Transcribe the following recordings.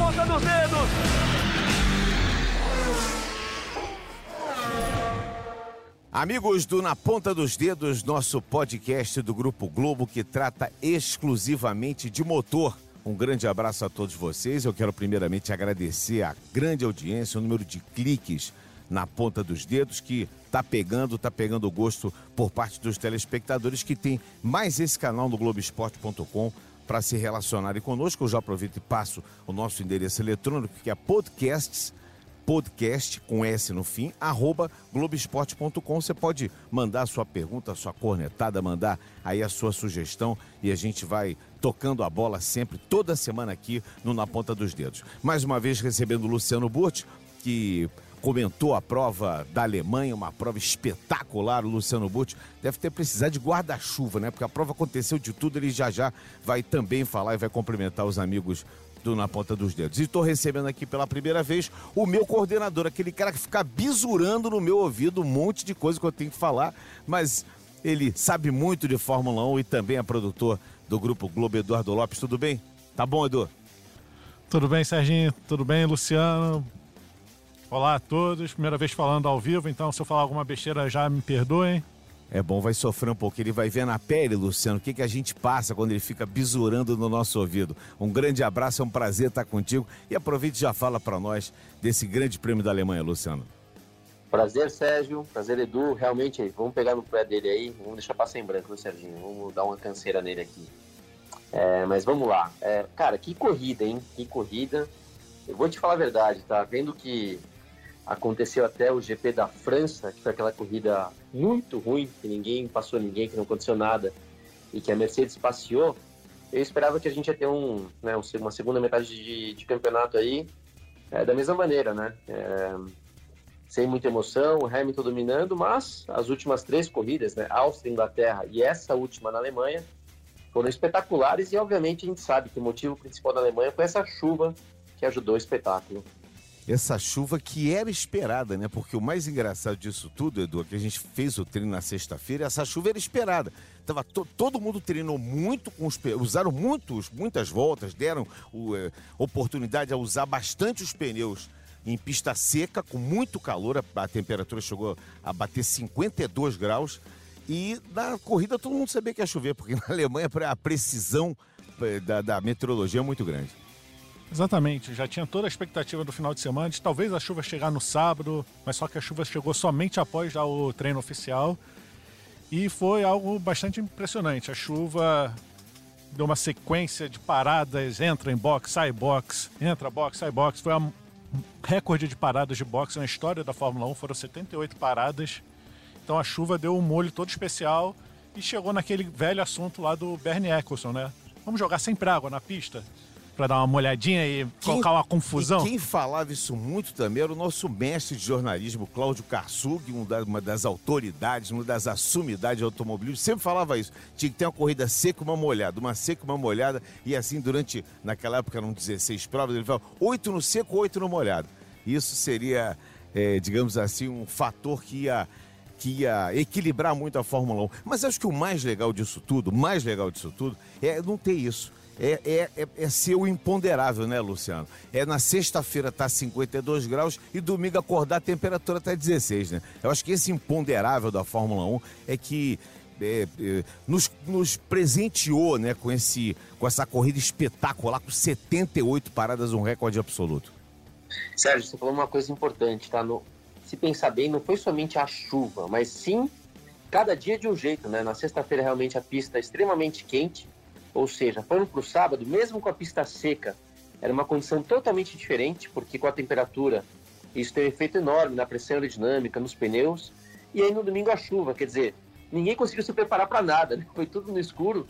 ponta dos dedos. Amigos do Na Ponta dos Dedos, nosso podcast do Grupo Globo que trata exclusivamente de motor. Um grande abraço a todos vocês. Eu quero primeiramente agradecer a grande audiência, o número de cliques na ponta dos dedos que tá pegando, tá pegando gosto por parte dos telespectadores que tem mais esse canal no Globoesporte.com para se relacionarem conosco. Eu já aproveito e passo o nosso endereço eletrônico que é podcasts podcast com S no fim, arroba globesport.com. Você pode mandar a sua pergunta, a sua cornetada, mandar aí a sua sugestão e a gente vai tocando a bola sempre, toda semana aqui no Na Ponta dos Dedos. Mais uma vez recebendo o Luciano Burti, que comentou a prova da Alemanha, uma prova espetacular. O Luciano Burti deve ter precisado de guarda-chuva, né? Porque a prova aconteceu de tudo, ele já já vai também falar e vai cumprimentar os amigos do Na Ponta dos Dedos. E estou recebendo aqui pela primeira vez o meu coordenador, aquele cara que fica bisurando no meu ouvido um monte de coisa que eu tenho que falar, mas ele sabe muito de Fórmula 1 e também é produtor do Grupo Globo, Eduardo Lopes. Tudo bem? Tá bom, Edu? Tudo bem, Serginho? Tudo bem, Luciano? Olá a todos. Primeira vez falando ao vivo, então se eu falar alguma besteira já me perdoem. É bom, vai sofrer um pouco. Ele vai ver na pele, Luciano, o que, que a gente passa quando ele fica bisurando no nosso ouvido. Um grande abraço, é um prazer estar contigo. E aproveite e já fala para nós desse grande prêmio da Alemanha, Luciano. Prazer, Sérgio. Prazer, Edu. Realmente, vamos pegar no pé dele aí. Vamos deixar passar em branco, né, Serginho? Vamos dar uma canseira nele aqui. É, mas vamos lá. É, cara, que corrida, hein? Que corrida. Eu vou te falar a verdade, tá? Vendo que aconteceu até o GP da França, que foi aquela corrida muito ruim, que ninguém passou ninguém, que não aconteceu nada, e que a Mercedes passeou, eu esperava que a gente ia ter um, né, uma segunda metade de, de campeonato aí é, da mesma maneira, né? É, sem muita emoção, o Hamilton dominando, mas as últimas três corridas, né, Áustria, Inglaterra e essa última na Alemanha, foram espetaculares e obviamente a gente sabe que o motivo principal da Alemanha foi essa chuva que ajudou o espetáculo essa chuva que era esperada, né? Porque o mais engraçado disso tudo, Edu, é que a gente fez o treino na sexta-feira, essa chuva era esperada. Tava to, todo mundo treinou muito com os usaram muitos, muitas voltas, deram o, é, oportunidade a usar bastante os pneus em pista seca, com muito calor, a, a temperatura chegou a bater 52 graus. E na corrida todo mundo sabia que ia chover, porque na Alemanha a precisão é, da, da meteorologia é muito grande. Exatamente, já tinha toda a expectativa do final de semana de talvez a chuva chegar no sábado, mas só que a chuva chegou somente após já o treino oficial. E foi algo bastante impressionante. A chuva deu uma sequência de paradas, entra em box, sai box, entra box, sai box. Foi um recorde de paradas de boxe na história da Fórmula 1, foram 78 paradas. Então a chuva deu um molho todo especial e chegou naquele velho assunto lá do Bernie Eccleston, né? Vamos jogar sempre água na pista? Para dar uma molhadinha e quem, colocar uma confusão. quem falava isso muito também era o nosso mestre de jornalismo, Cláudio Karsug, uma das autoridades, uma das assumidades de automobilismo, sempre falava isso. Tinha que ter uma corrida seca e uma molhada, uma seca e uma molhada, e assim durante, naquela época eram 16 provas, ele falava oito no seco, oito no molhado. Isso seria, é, digamos assim, um fator que ia que ia equilibrar muito a Fórmula 1. Mas acho que o mais legal disso tudo, mais legal disso tudo, é não ter isso é, é, é, é ser o imponderável, né, Luciano? É na sexta-feira tá 52 graus e domingo acordar a temperatura tá 16, né? Eu acho que esse imponderável da Fórmula 1 é que é, é, nos, nos, presenteou né, com, esse, com essa corrida espetacular, com 78 paradas, um recorde absoluto. Sérgio, você falou uma coisa importante, tá? No, se pensar bem, não foi somente a chuva, mas sim cada dia de um jeito, né? Na sexta-feira, realmente a pista é extremamente quente, ou seja, foi para o sábado, mesmo com a pista seca, era uma condição totalmente diferente, porque com a temperatura isso tem um efeito enorme na pressão aerodinâmica, nos pneus, e aí no domingo a chuva, quer dizer, ninguém conseguiu se preparar para nada, né? foi tudo no escuro.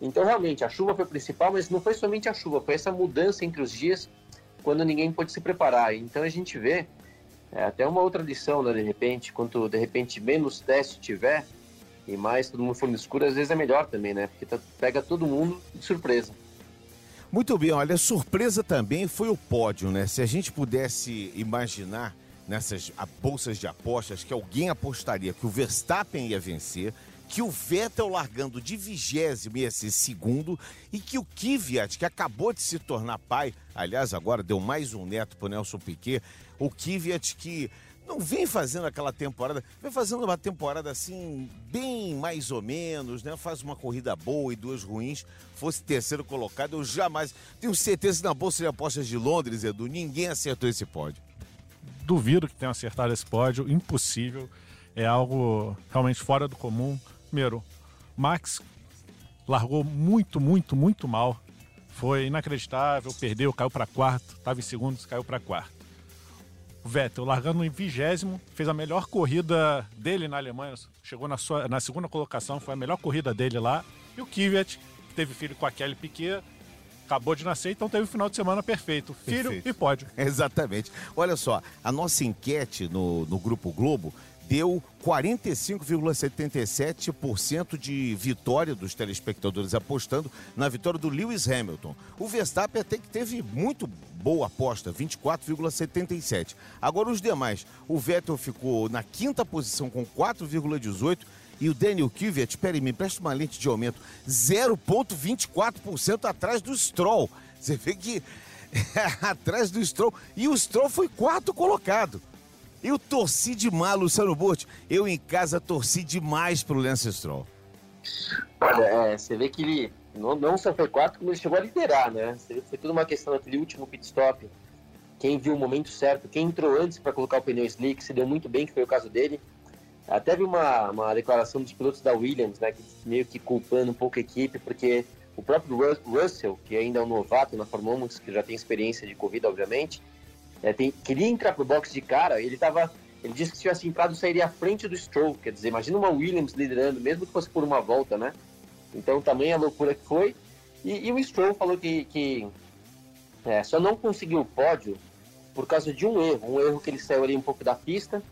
Então realmente a chuva foi principal, mas não foi somente a chuva, foi essa mudança entre os dias quando ninguém pôde se preparar. Então a gente vê é, até uma outra lição, né, de repente, quanto de repente menos teste tiver, e mais todo mundo for no escuro, às vezes é melhor também, né? Porque tá, pega todo mundo de surpresa. Muito bem, olha, surpresa também foi o pódio, né? Se a gente pudesse imaginar nessas bolsas de apostas que alguém apostaria que o Verstappen ia vencer, que o Vettel largando de vigésimo ia ser segundo e que o Kvyat, que acabou de se tornar pai, aliás, agora deu mais um neto pro Nelson Piquet, o Kvyat que não vem fazendo aquela temporada, vem fazendo uma temporada assim, bem mais ou menos, né? Faz uma corrida boa e duas ruins. Fosse terceiro colocado, eu jamais. Tenho certeza que na Bolsa de Apostas de Londres, Edu, ninguém acertou esse pódio. Duvido que tenha acertado esse pódio, impossível. É algo realmente fora do comum. Primeiro, Max largou muito, muito, muito mal. Foi inacreditável, perdeu, caiu para quarto, estava em segundos, caiu para quarto. O Vettel largando em vigésimo, fez a melhor corrida dele na Alemanha, chegou na, sua, na segunda colocação, foi a melhor corrida dele lá. E o Kvyat, que teve filho com a Kelly Piquet, acabou de nascer, então teve um final de semana perfeito. Filho perfeito. e pódio. Exatamente. Olha só, a nossa enquete no, no Grupo Globo deu 45,77% de vitória dos telespectadores apostando na vitória do Lewis Hamilton. O Verstappen até que teve muito boa aposta, 24,77%. Agora os demais, o Vettel ficou na quinta posição com 4,18% e o Daniel Kvyat, espere me presta uma lente de aumento, 0,24% atrás do Stroll. Você vê que atrás do Stroll. E o Stroll foi quarto colocado. Eu torci demais, Luciano Burti. Eu em casa torci demais pro Lance Stroll. Olha, é, você vê que ele não, não só foi quarto, como ele chegou a liderar, né? Foi tudo uma questão daquele último pit stop. Quem viu o momento certo, quem entrou antes para colocar o pneu slick, se deu muito bem, que foi o caso dele. Até vi uma, uma declaração dos pilotos da Williams, né? Que meio que culpando um pouco a equipe, porque o próprio Russell, que ainda é um novato na Fórmula 1, que já tem experiência de corrida, obviamente, é, tem, queria entrar pro box de cara, ele tava. Ele disse que se tivesse entrado, sairia à frente do Stroll. Quer dizer, imagina uma Williams liderando, mesmo que fosse por uma volta, né? Então, tamanha loucura que foi. E, e o Stroll falou que, que é, só não conseguiu o pódio por causa de um erro. Um erro que ele saiu ali um pouco da pista.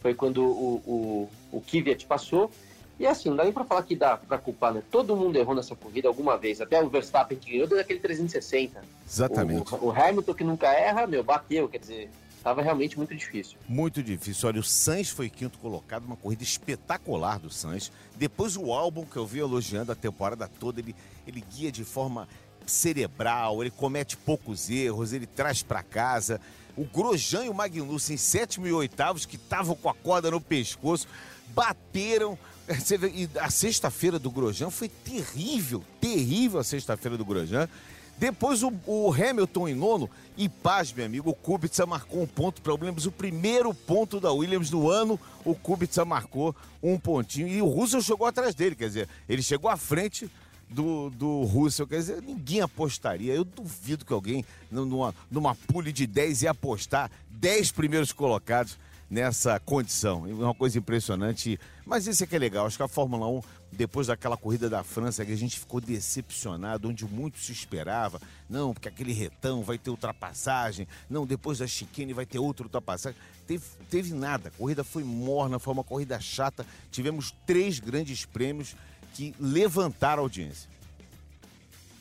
Foi quando o, o, o Kvyat passou. E assim, não dá nem pra falar que dá pra culpar, né? Todo mundo errou nessa corrida alguma vez. Até o Verstappen que ganhou deu aquele 360. Exatamente. O, o, Hamilton que nunca erra, meu, bateu. Quer dizer, Tava realmente muito difícil. Muito difícil. Olha, o Sainz foi quinto colocado, uma corrida espetacular do Sainz. Depois o álbum que eu vi elogiando a temporada toda, ele, ele guia de forma cerebral, ele comete poucos erros, ele traz para casa. O Grosjean e o Magnussen, sétimo e oitavos, que estavam com a corda no pescoço, bateram e a sexta-feira do Grosjean foi terrível, terrível a sexta-feira do Grosjean. Depois o, o, Hamilton em nono, e paz, meu amigo, o Kubica marcou um ponto para o Williams, o primeiro ponto da Williams do ano, o Kubica marcou um pontinho, e o Russell chegou atrás dele, quer dizer, ele chegou à frente do, do Russell, quer dizer, ninguém apostaria, eu duvido que alguém numa, numa pule de 10 ia apostar 10 primeiros colocados nessa condição. É uma coisa impressionante. Mas isso é que é legal. Acho que a Fórmula 1, depois daquela corrida da França, que a gente ficou decepcionado, onde muito se esperava. Não, porque aquele retão vai ter ultrapassagem. Não, depois da chicane vai ter outra ultrapassagem. Teve, teve nada. A corrida foi morna, foi uma corrida chata. Tivemos três grandes prêmios que levantaram a audiência.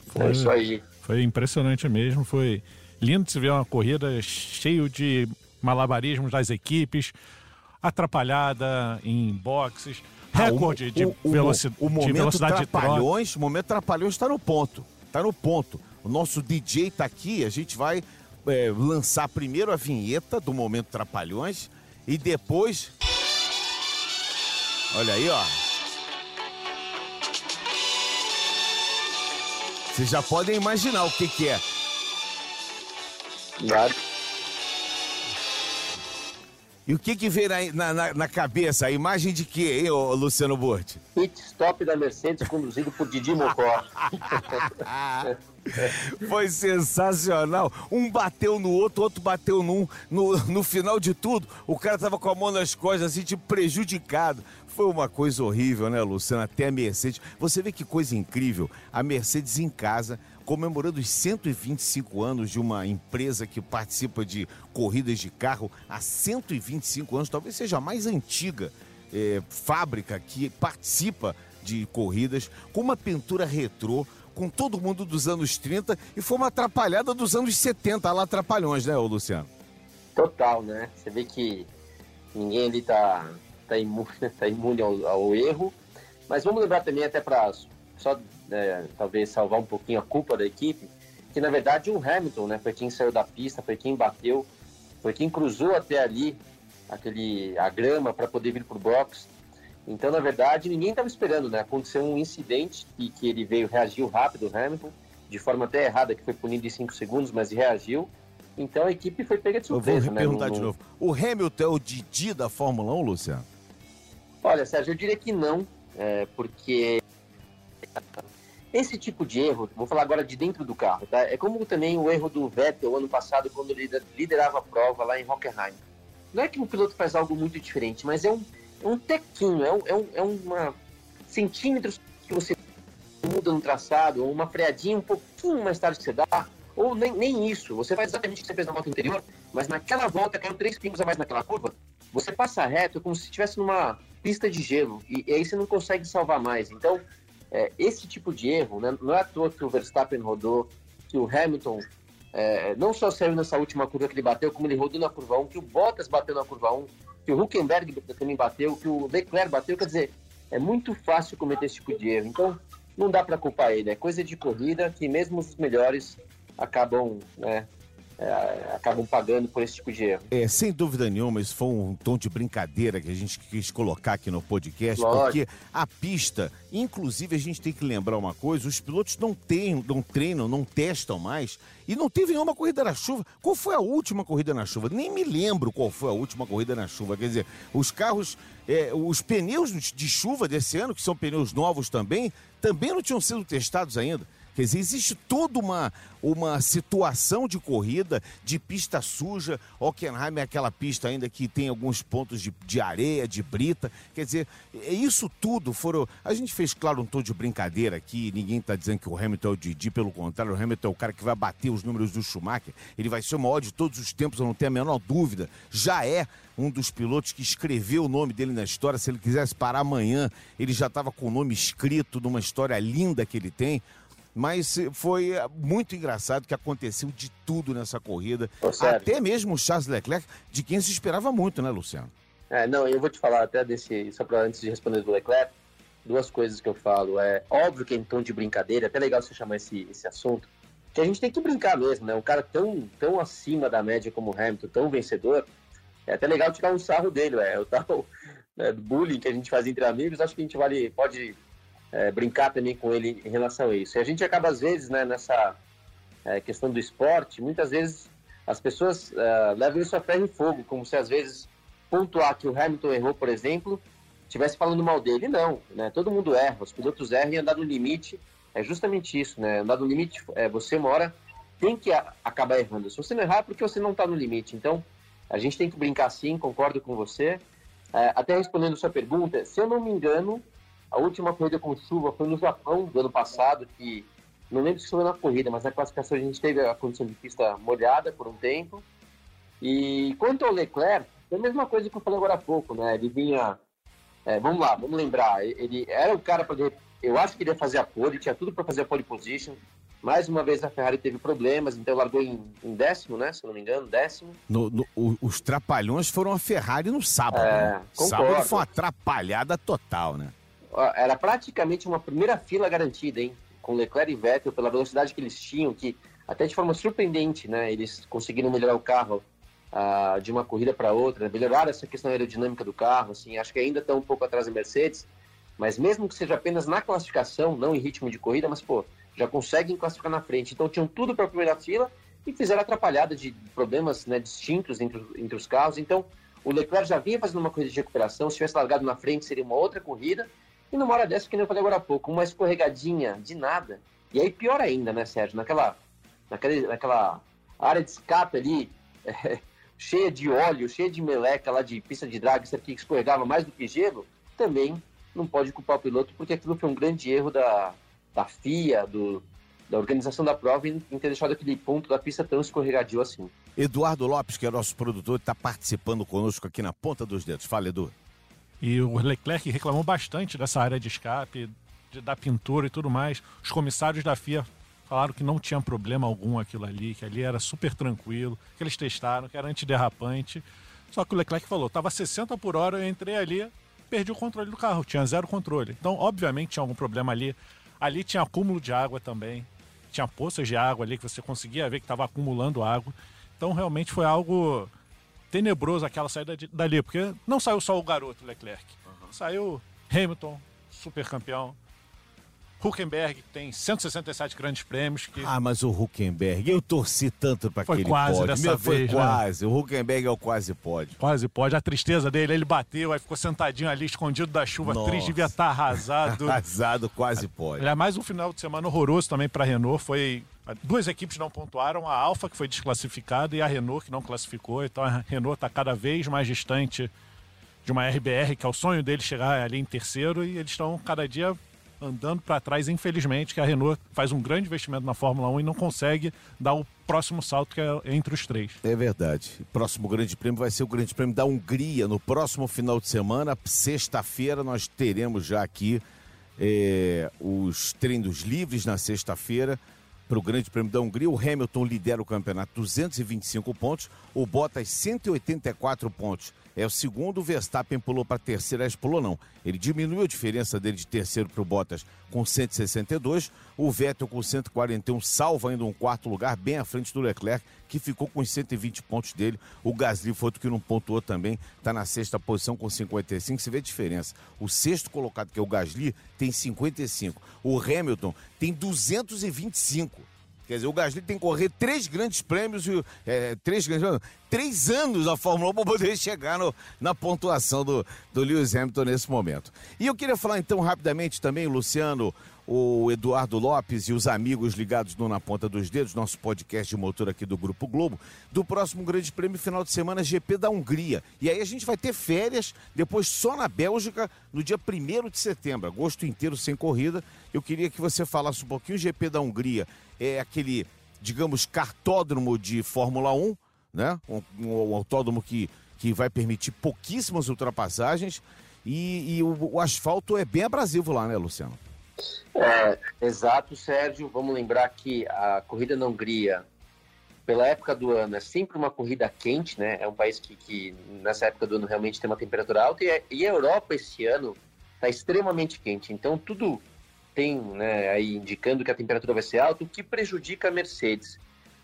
Foi isso aí. Foi impressionante mesmo. Foi lindo de se ver uma corrida cheio de malabarismos das equipes, atrapalhada em boxes, recorde ah, o, de, o, veloci o, momento de velocidade trapalhões, de O momento trapalhões está no ponto. Está no ponto. O nosso DJ está aqui, a gente vai é, lançar primeiro a vinheta do momento trapalhões e depois. Olha aí, ó. Vocês já podem imaginar o que, que é. Claro. E o que que vem na, na, na cabeça? A imagem de quê, hein, ô, Luciano Burti? Pit stop da Mercedes conduzido por Didi Mocó. Foi sensacional. Um bateu no outro, outro bateu num. No, no final de tudo, o cara tava com a mão nas costas, assim, tipo, prejudicado. Foi uma coisa horrível, né, Luciano? Até a Mercedes. Você vê que coisa incrível. A Mercedes em casa comemorando os 125 anos de uma empresa que participa de corridas de carro há 125 anos, talvez seja a mais antiga é, fábrica que participa de corridas, com uma pintura retrô, com todo mundo dos anos 30 e foi uma atrapalhada dos anos 70, lá atrapalhões, né, Luciano? Total, né? Você vê que ninguém ali tá, tá imune, tá imune ao, ao erro Mas vamos lembrar também, até para só é, talvez salvar um pouquinho a culpa da equipe, que na verdade o Hamilton né, foi quem saiu da pista, foi quem bateu, foi quem cruzou até ali aquele, a grama para poder vir para o box. Então, na verdade, ninguém estava esperando, né? Aconteceu um incidente e que ele veio, reagiu rápido, o Hamilton, de forma até errada, que foi punido em 5 segundos, mas reagiu. Então a equipe foi pega de surpresa, Eu vou né? perguntar No- de no- novo. O Hamilton é o Didi da Fórmula 1, Luciano? Olha, Sérgio, eu diria que não, é, porque esse tipo de erro, vou falar agora de dentro do carro, tá? É como também o erro do Vettel ano passado, quando ele liderava a prova lá em Hockenheim. Não é que um piloto faz algo muito diferente, mas é um, é um tequinho, é, um, é, um, é uma centímetros que você muda no traçado, ou uma freadinha um pouquinho mais tarde que você dá, ou nem, nem isso. Você faz exatamente o que você fez na volta anterior, mas naquela volta caiu três pingos a mais naquela curva, você passa reto é como se estivesse numa pista de gelo, e, e aí você não consegue salvar mais. Então, é, esse tipo de erro, né, não é à toa que o Verstappen rodou, que o Hamilton é, não só saiu nessa última curva que ele bateu, como ele rodou na curva 1, que o Bottas bateu na curva 1, que o Huckenberg também bateu, que o Leclerc bateu, quer dizer, é muito fácil cometer esse tipo de erro. Então, não dá para culpar ele, é coisa de corrida que mesmo os melhores acabam, né, é, acabam pagando por esse tipo de erro. É, sem dúvida nenhuma, isso foi um tom de brincadeira que a gente quis colocar aqui no podcast, Lógico. porque a pista, inclusive a gente tem que lembrar uma coisa, os pilotos não, têm, não treinam, não testam mais, e não teve nenhuma corrida na chuva. Qual foi a última corrida na chuva? Nem me lembro qual foi a última corrida na chuva. Quer dizer, os carros, é, os pneus de chuva desse ano, que são pneus novos também, também não tinham sido testados ainda. Quer dizer, existe toda uma, uma situação de corrida, de pista suja. Hockenheim é aquela pista ainda que tem alguns pontos de, de areia, de brita. Quer dizer, é isso tudo foram. A gente fez, claro, um tom de brincadeira aqui. Ninguém está dizendo que o Hamilton é o Didi, pelo contrário, o Hamilton é o cara que vai bater os números do Schumacher. Ele vai ser o maior de todos os tempos, eu não tenho a menor dúvida. Já é um dos pilotos que escreveu o nome dele na história. Se ele quisesse parar amanhã, ele já estava com o nome escrito numa história linda que ele tem. Mas foi eh, muito engraçado que aconteceu de tudo nessa corrida. Ô. Até mesmo o Charles Leclerc, de quem se esperava muito, né, Luciano? É, não, eu vou te falar até desse, só para antes de responder do Leclerc, duas coisas que eu falo. É óbvio que é em tom de brincadeira, é até legal você chamar esse, esse assunto, que a gente tem que brincar mesmo, né? Um cara tão, tão acima da média como o Hamilton, tão vencedor, é até legal tirar um sarro dele, é o tal né, do bullying que a gente faz entre amigos, acho que a gente vale, pode é, brincar também com ele em relação a isso. E a gente acaba, às vezes, né, nessa é, questão do esporte, muitas vezes as pessoas é, levam isso a ferro e fogo, como se às vezes pontuar que o Hamilton errou, por exemplo, estivesse falando mal dele. Não, né? Todo mundo erra, os pilotos erram e andar no limite é justamente isso, né? Andar no limite, é, você uma hora tem que a- acabar errando. Se você não errar, é porque você não está no limite. Então, a gente tem que brincar sim, concordo com você. É, até respondendo sua pergunta, se eu não me engano, a última corrida com chuva foi no Japão do ano passado, que não lembro se foi na corrida, mas na classificação a gente teve a condição de pista molhada por um tempo. E quanto ao Leclerc, é a mesma coisa que eu falei agora há pouco, né? Ele vinha. é, vamos lá, vamos lembrar. Ele era o cara para. Eu acho que ele ia fazer a pole, tinha tudo para fazer a pole position. Mais uma vez a Ferrari teve problemas, então largou em, em décimo, né? Se não me engano, décimo. No- no- os trapalhões foram a Ferrari no sábado. É, né? Sábado foi uma atrapalhada total, né? Era praticamente uma primeira fila garantida, hein? Com Leclerc e Vettel, pela velocidade que eles tinham, que até de forma surpreendente, né? Eles conseguiram melhorar o carro ah, de uma corrida para outra, melhorar essa questão aerodinâmica do carro, assim, acho que ainda estão um pouco atrás da Mercedes, mas mesmo que seja apenas na classificação, não em ritmo de corrida, mas pô, já conseguem classificar na frente. Então tinham tudo para a primeira fila e fizeram atrapalhada de problemas né, distintos entre, entre os carros. Então o Leclerc já vinha fazendo uma corrida de recuperação, se tivesse largado na frente seria uma outra corrida. E numa hora dessa, que nem eu falei agora há pouco, uma escorregadinha de nada. E aí pior ainda, né, Sérgio? Naquela, naquela, naquela área de escape ali, é, cheia de óleo, cheia de meleca lá de pista de drag, que escorregava mais do que gelo, também não pode culpar o piloto, porque aquilo foi um grande erro da, da FIA, do, da organização da prova, em ter deixado aquele ponto da pista tão escorregadio assim. Eduardo Lopes, que é nosso produtor, está participando conosco aqui na ponta dos dedos. Fala, Edu. E o Leclerc reclamou bastante dessa área de escape, de- da pintura e tudo mais. Os comissários da FIA falaram que não tinha problema algum aquilo ali, que ali era super tranquilo, que eles testaram, que era antiderrapante. Só que o Leclerc falou, tava 60 por hora, eu entrei ali, perdia o controle do carro, tinha zero controle. Então, obviamente, tinha algum problema ali. Ali tinha acúmulo de água também. Tinha poças de água ali que você conseguia ver que estava acumulando água. Então, realmente foi algo tenebroso aquela saída de, dali, porque não saiu só o garoto Leclerc. Uhum. Saiu Hamilton, super campeão. Huckenberg, tem 167 grandes prêmios. Que... Ah, mas o Huckenberg, eu torci tanto para aquele quase pódio. Dessa Meu, vez, foi né? quase. O Huckenberg é o quase pódio. Quase pode. A tristeza dele, ele bateu, aí ficou sentadinho ali, escondido da chuva, Nossa. triste, devia estar arrasado. Arrasado, quase pode. Aliás, mais um final de semana horroroso também para a Renault. Foi duas equipes não pontuaram, a Alfa que foi desclassificada e a Renault que não classificou. Então a Renault está cada vez mais distante de uma RBR, que é o sonho deles chegar ali em terceiro, e eles estão cada dia andando para trás, infelizmente, que a Renault faz um grande investimento na Fórmula 1 e não consegue dar o próximo salto que é entre os três. É verdade. Próximo Grande Prêmio vai ser o Grande Prêmio da Hungria. No próximo final de semana, sexta-feira, nós teremos já aqui é, os treinos livres na sexta-feira para o Grande Prêmio da Hungria. O Hamilton lidera o campeonato 225 pontos, o Bottas 184 pontos. É o segundo, o Verstappen pulou para terceiro, mas pulou não. Ele diminuiu a diferença dele de terceiro para o Bottas com 162, o Vettel com 141 salva ainda um quarto lugar, bem à frente do Leclerc, que ficou com os 120 pontos dele. O Gasly foi outro que não pontuou também, está na sexta posição com 55. Você vê a diferença. O sexto colocado, que é o Gasly, tem 55. O Hamilton tem 225. Quer dizer, o Gasly tem que correr três grandes prêmios, é, três, três anos na Fórmula 1 para poder chegar no, na pontuação do, do Lewis Hamilton nesse momento. E eu queria falar então rapidamente também, Luciano, o Eduardo Lopes e os amigos ligados no Na Ponta dos Dedos, nosso podcast de motor aqui do Grupo Globo, do próximo Grande Prêmio final de semana GP da Hungria. E aí a gente vai ter férias, depois só na Bélgica, no dia 1 de setembro, agosto inteiro sem corrida. Eu queria que você falasse um pouquinho. O GP da Hungria é aquele, digamos, cartódromo de Fórmula 1, né? Um, um autódromo que, que vai permitir pouquíssimas ultrapassagens. E, e o, o asfalto é bem abrasivo lá, né, Luciano? É, exato, Sérgio. Vamos lembrar que a corrida na Hungria, pela época do ano, é sempre uma corrida quente, né? É um país que, que nessa época do ano realmente tem uma temperatura alta e, e a Europa esse ano está extremamente quente. Então tudo tem, né, aí indicando que a temperatura vai ser alta, o que prejudica a Mercedes.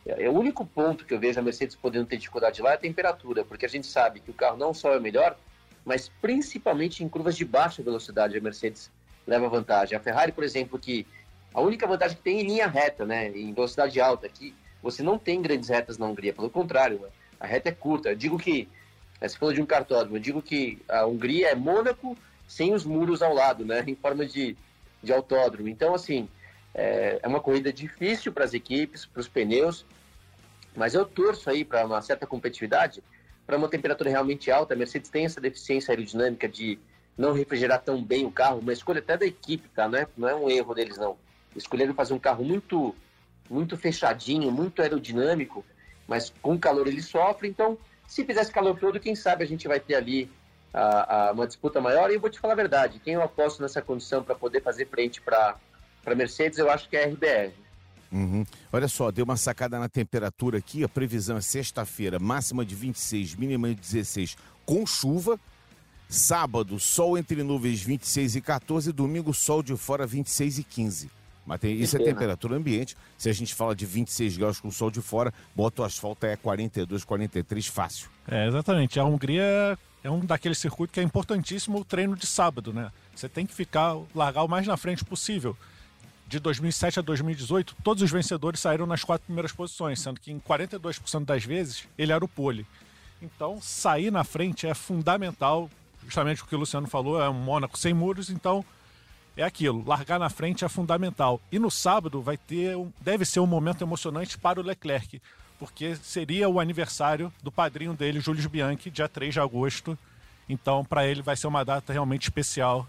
É, é o único ponto que eu vejo a Mercedes podendo ter dificuldade lá é a temperatura, porque a gente sabe que o carro não só é o melhor, mas principalmente em curvas de baixa velocidade a Mercedes leva vantagem. A Ferrari, por exemplo, que a única vantagem que tem em linha reta, né, em velocidade alta, que você não tem grandes retas na Hungria, pelo contrário, a reta é curta. Eu digo que, né, você falou de um cartódromo, eu digo que a Hungria é Mônaco sem os muros ao lado, né, em forma de, de autódromo. Então, assim, é, é uma corrida difícil para as equipes, para os pneus, mas eu torço aí para uma certa competitividade, para uma temperatura realmente alta. A Mercedes tem essa deficiência aerodinâmica de não refrigerar tão bem o carro, uma escolha até da equipe, tá? Não é, não é um erro deles, não. Escolheram fazer um carro muito, muito fechadinho, muito aerodinâmico, mas com calor ele sofre. Então, se fizesse calor todo, quem sabe a gente vai ter ali a, a, uma disputa maior. E eu vou te falar a verdade: quem eu aposto nessa condição para poder fazer frente para a Mercedes, eu acho que é a RBR. Uhum. Olha só, deu uma sacada na temperatura aqui. A previsão é sexta-feira, máxima de 26, mínima de 16, com chuva. Sábado, sol entre nuvens 26 e 14. Domingo, sol de fora 26 e 15. Mas tem, isso é temperatura ambiente. Se a gente fala de 26 graus com sol de fora, bota o asfalto é 42, 43 fácil. É, exatamente. A Hungria é um daqueles circuitos que é importantíssimo o treino de sábado, né? Você tem que ficar, largar o mais na frente possível. De 2007 a 2018, todos os vencedores saíram nas quatro primeiras posições, sendo que em 42% das vezes ele era o pole. Então, sair na frente é fundamental justamente o que o Luciano falou, é um Mônaco sem muros, então é aquilo, largar na frente é fundamental. E no sábado vai ter, deve ser um momento emocionante para o Leclerc, porque seria o aniversário do padrinho dele, Júlio Bianchi, dia 3 de agosto. Então, para ele vai ser uma data realmente especial.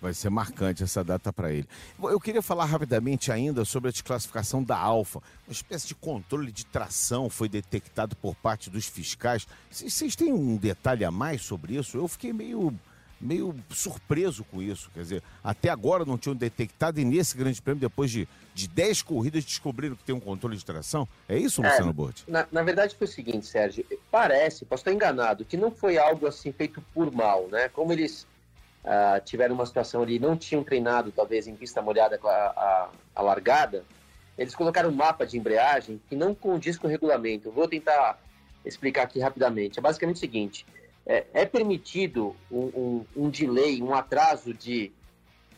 Vai ser marcante essa data para ele. Eu queria falar rapidamente ainda sobre a desclassificação da Alfa. Uma espécie de controle de tração foi detectado por parte dos fiscais. Vocês têm um detalhe a mais sobre isso? Eu fiquei meio, meio surpreso com isso. Quer dizer, até agora não tinham detectado e nesse grande prêmio, depois de, de 10 corridas, descobriram que tem um controle de tração? É isso, Luciano é, Borti? Na, na, verdade foi o seguinte, Sérgio. Parece, posso estar enganado, que não foi algo assim feito por mal, né? Como eles uh, tiveram uma situação ali, não tinham treinado talvez em pista molhada com a, a, a largada, eles colocaram um mapa de embreagem que não condiz com o regulamento. vou tentar explicar aqui rapidamente. É basicamente o seguinte: é, é permitido um, um, um, delay, um atraso de,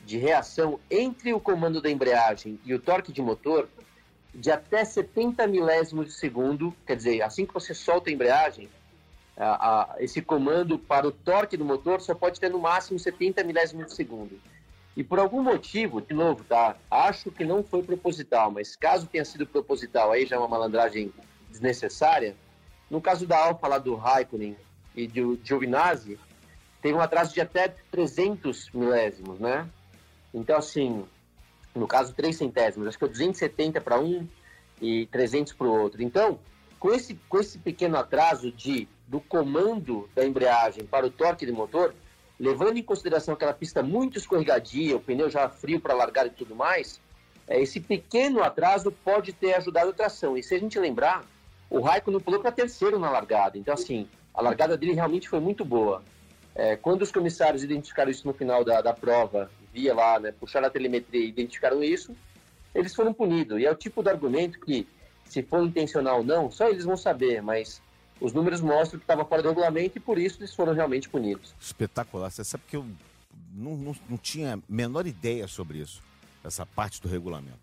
de reação entre o comando da embreagem e o torque de motor de até 70 milésimos de segundo. Quer dizer, assim que você solta a embreagem, a, a, esse comando para o torque do motor só pode ter no máximo 70 milésimos de segundo. E por algum motivo, de novo, tá? Acho que não foi proposital, mas caso tenha sido proposital, aí já é uma malandragem desnecessária. No caso da Alfa lá do Raikkonen e do Giovinazzi, tem um atraso de até 300 milésimos, né? Então, assim, no caso, 3 centésimos, acho que é 270 para um e 300 para o outro. Então, com esse, com esse pequeno atraso de, do comando da embreagem para o torque do motor, levando em consideração aquela pista muito escorregadia, o pneu já frio para largar e tudo mais, é, esse pequeno atraso pode ter ajudado a tração. E se a gente lembrar, o Raikkonen pulou para terceiro na largada. Então, assim, a largada dele realmente foi muito boa. É, quando os comissários identificaram isso no final da, da prova, via lá, né, puxaram a telemetria e identificaram isso, eles foram punidos. E é o tipo de argumento que, se for intencional ou não, só eles vão saber, mas os números mostram que estava fora do regulamento e por isso eles foram realmente punidos. Espetacular. Você sabe que eu não, não, não tinha a menor ideia sobre isso, essa parte do regulamento.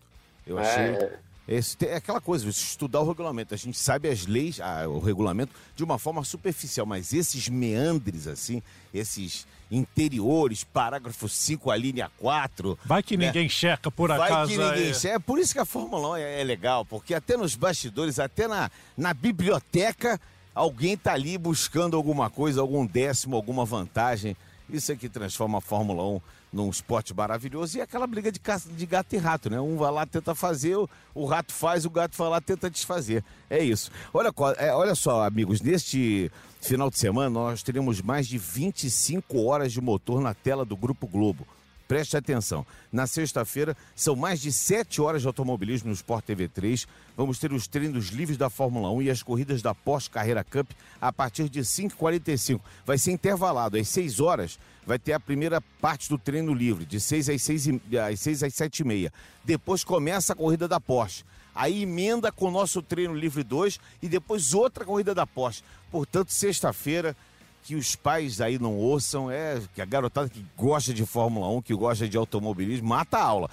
Eu é, achei. É... Esse, é aquela coisa, estudar o regulamento. A gente sabe as leis, a, o regulamento, de uma forma superficial, mas esses meandres, assim, esses interiores, parágrafo 5, a linha 4. Vai que né? ninguém checa por Vai acaso. Vai que ninguém é... checa. É por isso que a Fórmula 1 é, é legal, porque até nos bastidores, até na, na biblioteca, alguém está ali buscando alguma coisa, algum décimo, alguma vantagem. Isso é que transforma a Fórmula 1 num esporte maravilhoso e é aquela briga de, caça, de gato e rato, né? Um vai lá, tenta fazer, o, o rato faz, o gato vai lá, tenta desfazer. É isso. Olha, é, olha só, amigos, neste final de semana nós teremos mais de 25 horas de motor na tela do Grupo Globo. Preste atenção. Na sexta-feira, são mais de sete horas de automobilismo no Sport TV 3. Vamos ter os treinos livres da Fórmula 1 e as corridas da Porsche Carreira Cup a partir de 5h45. Vai ser intervalado. Às 6 horas vai ter a primeira parte do treino livre, de 6 às 6, às 6 às 7 e meia. Depois começa a corrida da Porsche. Aí emenda com o nosso treino livre 2 e depois outra corrida da Porsche. Portanto, sexta-feira que os pais aí não ouçam, é que a garotada que gosta de Fórmula 1, que gosta de automobilismo, mata a aula.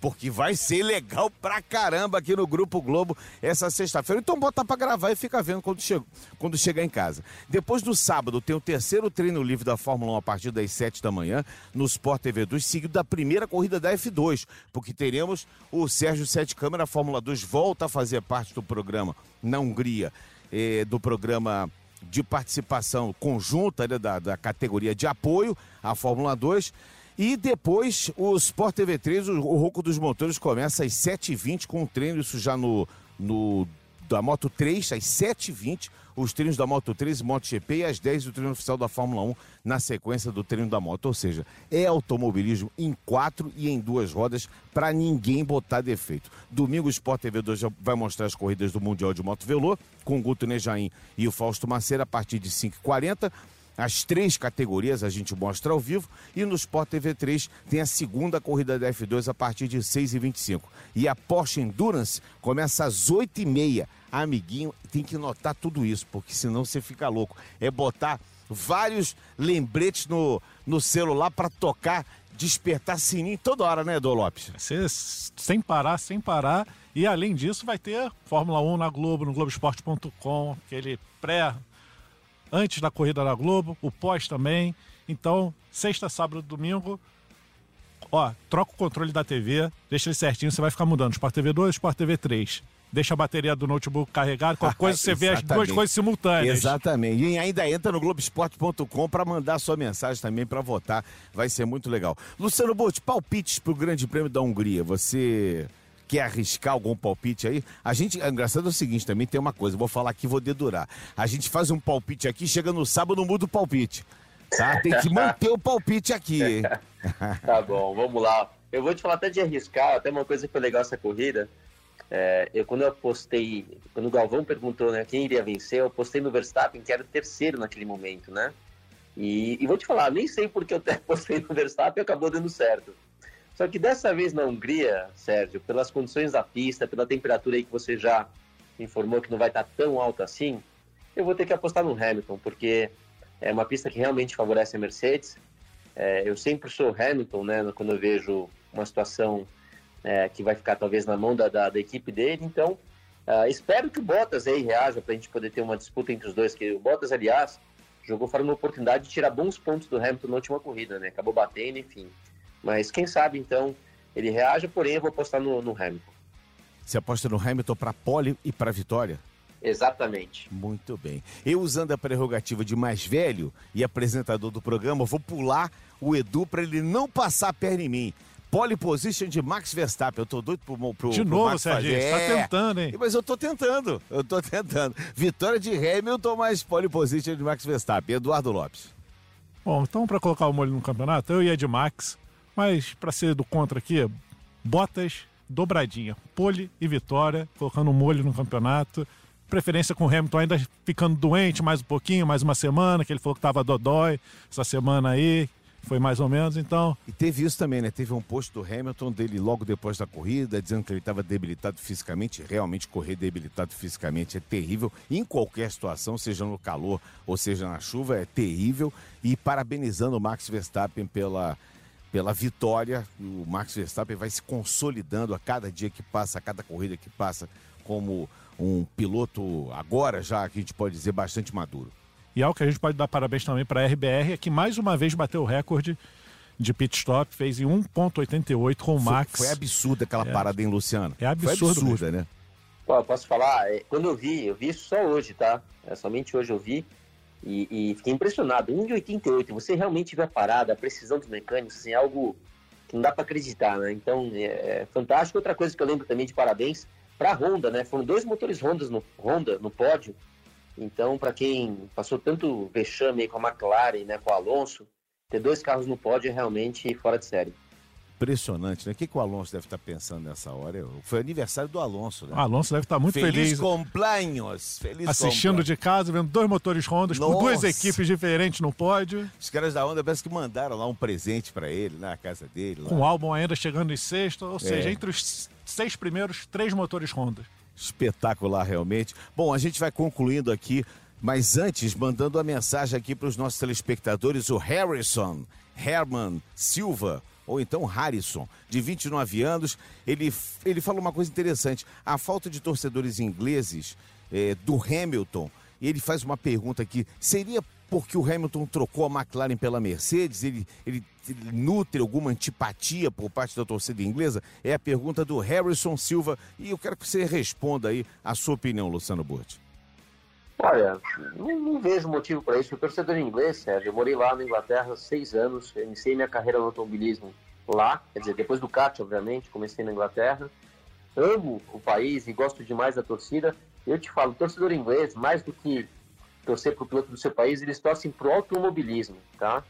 Porque vai ser legal pra caramba aqui no Grupo Globo essa sexta-feira. Então bota pra gravar e fica vendo quando, che quando chegar em casa. Depois do sábado tem o terceiro treino livre da Fórmula 1 a partir das 7 da manhã no Sport TV 2, seguido da primeira corrida da F2, porque teremos o Sérgio Sete Câmara Fórmula 2 volta a fazer parte do programa na Hungria, eh, do programa de participação conjunta né, da, da categoria de apoio à Fórmula 2. E depois o Sport TV 3, o, o Rouco dos Motores começa às 7h20 com o treino, isso já no, no da Moto 3, às 7h20 os treinos da Moto 3 e MotoGP e às 10 o treino oficial da Fórmula 1 na sequência do treino da moto. Ou seja, é automobilismo em quatro e em duas rodas para ninguém botar defeito. Domingo o Sport TV 2 já vai mostrar as corridas do Mundial de Moto Velô com o Guto Nejaim e o Fausto Maceira a partir de 5h40. As três categorias a gente mostra ao vivo e no Sport TV 3 tem a segunda corrida da F2 a partir de 6h25. E a Porsche Endurance começa às 8h30 amiguinho, tem que notar tudo isso, porque senão você fica louco. É botar vários lembretes no, no celular para tocar, despertar sininho toda hora, né, Dô Lopes? Você, sem parar, sem parar. E além disso, vai ter Fórmula 1 na Globo, no Globoesporte.com, aquele pré antes da corrida da Globo, o pós também. Então, sexta, sábado, domingo, ó, troca o controle da TV, deixa ele certinho, você vai ficar mudando. Sport TV 2, Sport TV 3 deixa a bateria do notebook carregada, qualquer coisa você vê as duas coisas simultâneas. Exatamente. E ainda entra no Globoesporte.com para mandar sua mensagem também para votar. Vai ser muito legal. Luciano Botti, palpites para o Grande Prêmio da Hungria. Você quer arriscar algum palpite aí? A gente, é engraçado é o seguinte, também tem uma coisa, vou falar aqui, vou dedurar. A gente faz um palpite aqui, chega no sábado, muda o palpite. Tá? Tem que manter o palpite aqui. tá bom, vamos lá. Eu vou te falar até de arriscar, até uma coisa que foi legal essa corrida. É, eu, quando eu apostei, quando o Galvão perguntou né, quem iria vencer, eu apostei no Verstappen, que era o terceiro naquele momento, né? E, e vou te falar, nem sei porque eu até postei no Verstappen e acabou dando certo. Só que dessa vez na Hungria, Sérgio, pelas condições da pista, pela temperatura aí que você já informou que não vai estar tão alta assim, eu vou ter que apostar no Hamilton, porque é uma pista que realmente favorece a Mercedes. É, eu sempre sou Hamilton, né, quando eu vejo uma situação é, que vai ficar talvez na mão da, da, da equipe dele. Então, uh, espero que o Bottas aí reaja para a gente poder ter uma disputa entre os dois. Que o Bottas, aliás, jogou fora uma oportunidade de tirar bons pontos do Hamilton na última corrida, né? Acabou batendo, enfim. Mas quem sabe então ele reaja, porém eu vou apostar no, no Hamilton. Você aposta no Hamilton para pole e para vitória? Exatamente. Muito bem. Eu, usando a prerrogativa de mais velho e apresentador do programa, vou pular o Edu para ele não passar a perna em mim. Pole position de Max Verstappen. Eu tô doido pro, pro De novo, Max Sérgio, fazer. tá é. tentando, hein? Mas eu tô tentando, eu tô tentando. Vitória de Hamilton, mais pole position de Max Verstappen. Eduardo Lopes. Bom, então para colocar o molho no campeonato, eu ia de Max, mas para ser do contra aqui, Bottas, dobradinha. Pole e vitória, colocando o molho no campeonato. Preferência com o Hamilton ainda ficando doente mais um pouquinho, mais uma semana, que ele falou que tava dodói essa semana aí, foi mais ou menos, então. E teve isso também, né? Teve um post do Hamilton dele logo depois da corrida, dizendo que ele estava debilitado fisicamente. Realmente, correr debilitado fisicamente é terrível. Em qualquer situação, seja no calor ou seja na chuva, é terrível. E parabenizando o Max Verstappen pela, pela vitória. O Max Verstappen vai se consolidando a cada dia que passa, a cada corrida que passa, como um piloto agora já, que a gente pode dizer, bastante maduro. E algo que a gente pode dar parabéns também para a RBR é que mais uma vez bateu o recorde de pit stop, fez em 1.88 com o Max. Foi, foi absurda aquela é. parada em Luciano. É absurdo, foi absurda, né? Pô, posso falar? É, quando eu vi, eu vi isso só hoje, tá? É, somente hoje eu vi e, e fiquei impressionado. 1.88, você realmente vê a parada, a precisão dos mecânicos, assim, algo que não dá para acreditar, né? Então, é, é, fantástico. Outra coisa que eu lembro também de parabéns para a Honda, né? Foram dois motores Honda no, Honda no pódio então, para quem passou tanto vexame com a McLaren, né, com o Alonso, ter dois carros no pódio é realmente fora de série. Impressionante, né? O que, que o Alonso deve estar pensando nessa hora? Foi aniversário do Alonso, né? O Alonso deve estar muito feliz. Feliz cumpleaños! Feliz Assistindo de casa, vendo dois motores Honda com duas equipes diferentes no pódio. Os caras da Honda parece que mandaram lá um presente para ele, na casa dele. Lá. Com o álbum ainda chegando em sexto, ou é. seja, entre os seis primeiros, três motores Honda. Espetacular, realmente. Bom, a gente vai concluindo aqui, mas antes, mandando a mensagem aqui para os nossos telespectadores, o Harrison, Herman Silva, ou então Harrison, de 29 anos, ele, ele fala uma coisa interessante. A falta de torcedores ingleses é, do Hamilton, e ele faz uma pergunta aqui: seria porque o Hamilton trocou a McLaren pela Mercedes? Ele, ele, ele, nutre alguma antipatia por parte da torcida inglesa? É a pergunta do Harrison Silva e eu quero que você responda aí a sua opinião, Luciano Burti. Olha, não, não vejo motivo para isso. O torcedor inglês, Sérgio, eu morei lá na Inglaterra seis anos, iniciei minha carreira no automobilismo lá, quer dizer, depois do kart, obviamente, comecei na Inglaterra. Amo o país e gosto demais da torcida. Eu te falo, torcedor inglês, mais do que torcer para o piloto do seu país, eles torcem para o automobilismo, tá?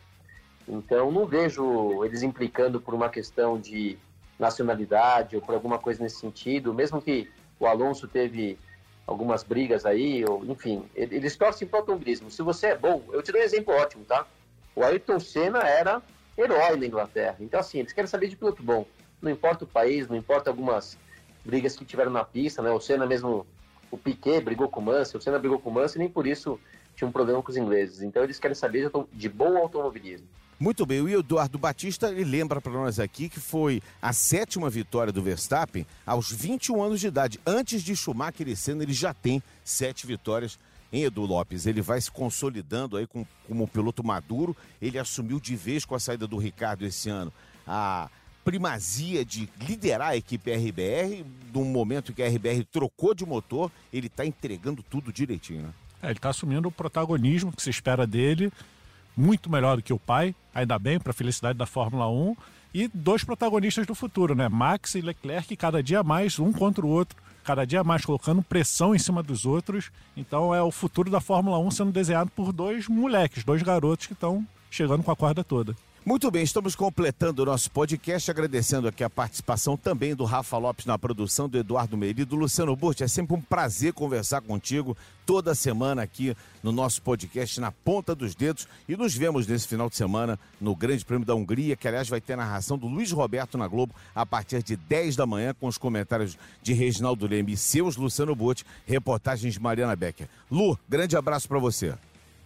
Então, não vejo eles implicando por uma questão de nacionalidade ou por alguma coisa nesse sentido, mesmo que o Alonso teve algumas brigas aí, ou enfim, eles torcem para o automobilismo. Se você é bom, eu te dou um exemplo ótimo, tá? O Ayrton Senna era herói na Inglaterra. Então, assim, eles querem saber de piloto bom. Não importa o país, não importa algumas brigas que tiveram na pista, né? O Senna mesmo o Piquet brigou com o Mansell, o Senna brigou com o Mansell e nem por isso tinha um problema com os ingleses. Então eles querem saber de bom automobilismo. Muito bem, o Eduardo Batista ele lembra para nós aqui que foi a sétima vitória do Verstappen aos 21 anos de idade. Antes de Schumacher e Senna, ele já tem sete vitórias em Edu Lopes. Ele vai se consolidando aí com, como um piloto maduro. Ele assumiu de vez com a saída do Ricardo esse ano a primazia de liderar a equipe RBR, num momento que a RBR trocou de motor, ele está entregando tudo direitinho, né? É, ele está assumindo o protagonismo que se espera dele, muito melhor do que o pai, ainda bem, para a felicidade da Fórmula 1. E dois protagonistas do futuro, né? Max e Leclerc, cada dia mais, um contra o outro, cada dia mais colocando pressão em cima dos outros. Então é o futuro da Fórmula 1 sendo desenhado por dois moleques, dois garotos que estão chegando com a corda toda. Muito bem, estamos completando o nosso podcast, agradecendo aqui a participação também do Rafa Lopes na produção, do Eduardo Meiri, do Luciano Burti. É sempre um prazer conversar contigo toda semana aqui no nosso podcast na ponta dos dedos. E nos vemos nesse final de semana no Grande Prêmio da Hungria, que aliás vai ter a narração do Luiz Roberto na Globo a partir de 10 da manhã, com os comentários de Reginaldo Leme e seus, Luciano Burti, reportagens de Mariana Becker. Lu, grande abraço para você.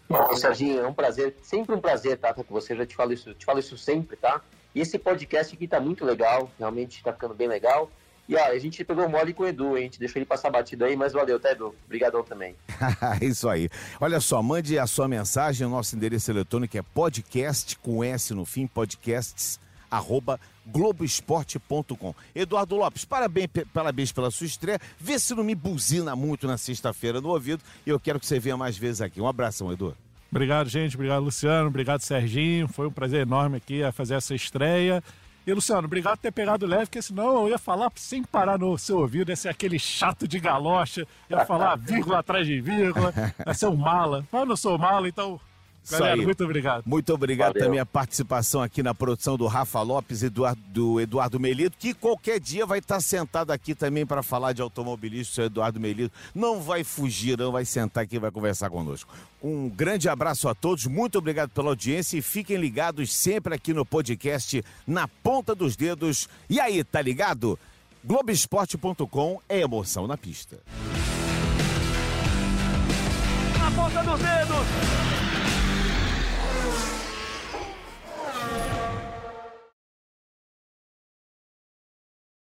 Bom, Serginho, é um prazer, sempre um prazer estar com você, já te falo isso, te falo isso sempre, tá? E esse podcast aqui tá muito legal, realmente tá ficando bem legal. E a gente pegou mole com o Edu, hein? a gente deixou ele passar batido aí, mas valeu, tá, Edu? Obrigadão também. isso aí. Olha só, mande a sua mensagem, o nosso endereço eletrônico é podcast com S no fim, podcasts, arroba Globoesporte.com. Eduardo Lopes, parabéns, parabéns pela sua estreia. Vê se não me buzina muito na sexta-feira no ouvido e eu quero que você venha mais vezes aqui. Um abração, Edu. Obrigado, gente. Obrigado, Luciano. Obrigado, Serginho. Foi um prazer enorme aqui a fazer essa estreia. E, Luciano, obrigado por ter pegado leve, porque senão eu ia falar sem parar no seu ouvido, ia ser aquele chato de galocha, ia falar vírgula atrás de vírgula, ia ser um mala. Mas eu não sou mala, então Galera, muito obrigado. Muito obrigado Valeu. também a participação aqui na produção do Rafa Lopes e do, do Eduardo Melito, que qualquer dia vai estar sentado aqui também para falar de automobilismo, seu Eduardo Melito. Não vai fugir, não vai sentar aqui e vai conversar conosco. Um grande abraço a todos, muito obrigado pela audiência e fiquem ligados sempre aqui no podcast Na Ponta dos Dedos. E aí, tá ligado? Globoesporte.com é emoção na pista. Na ponta dos dedos!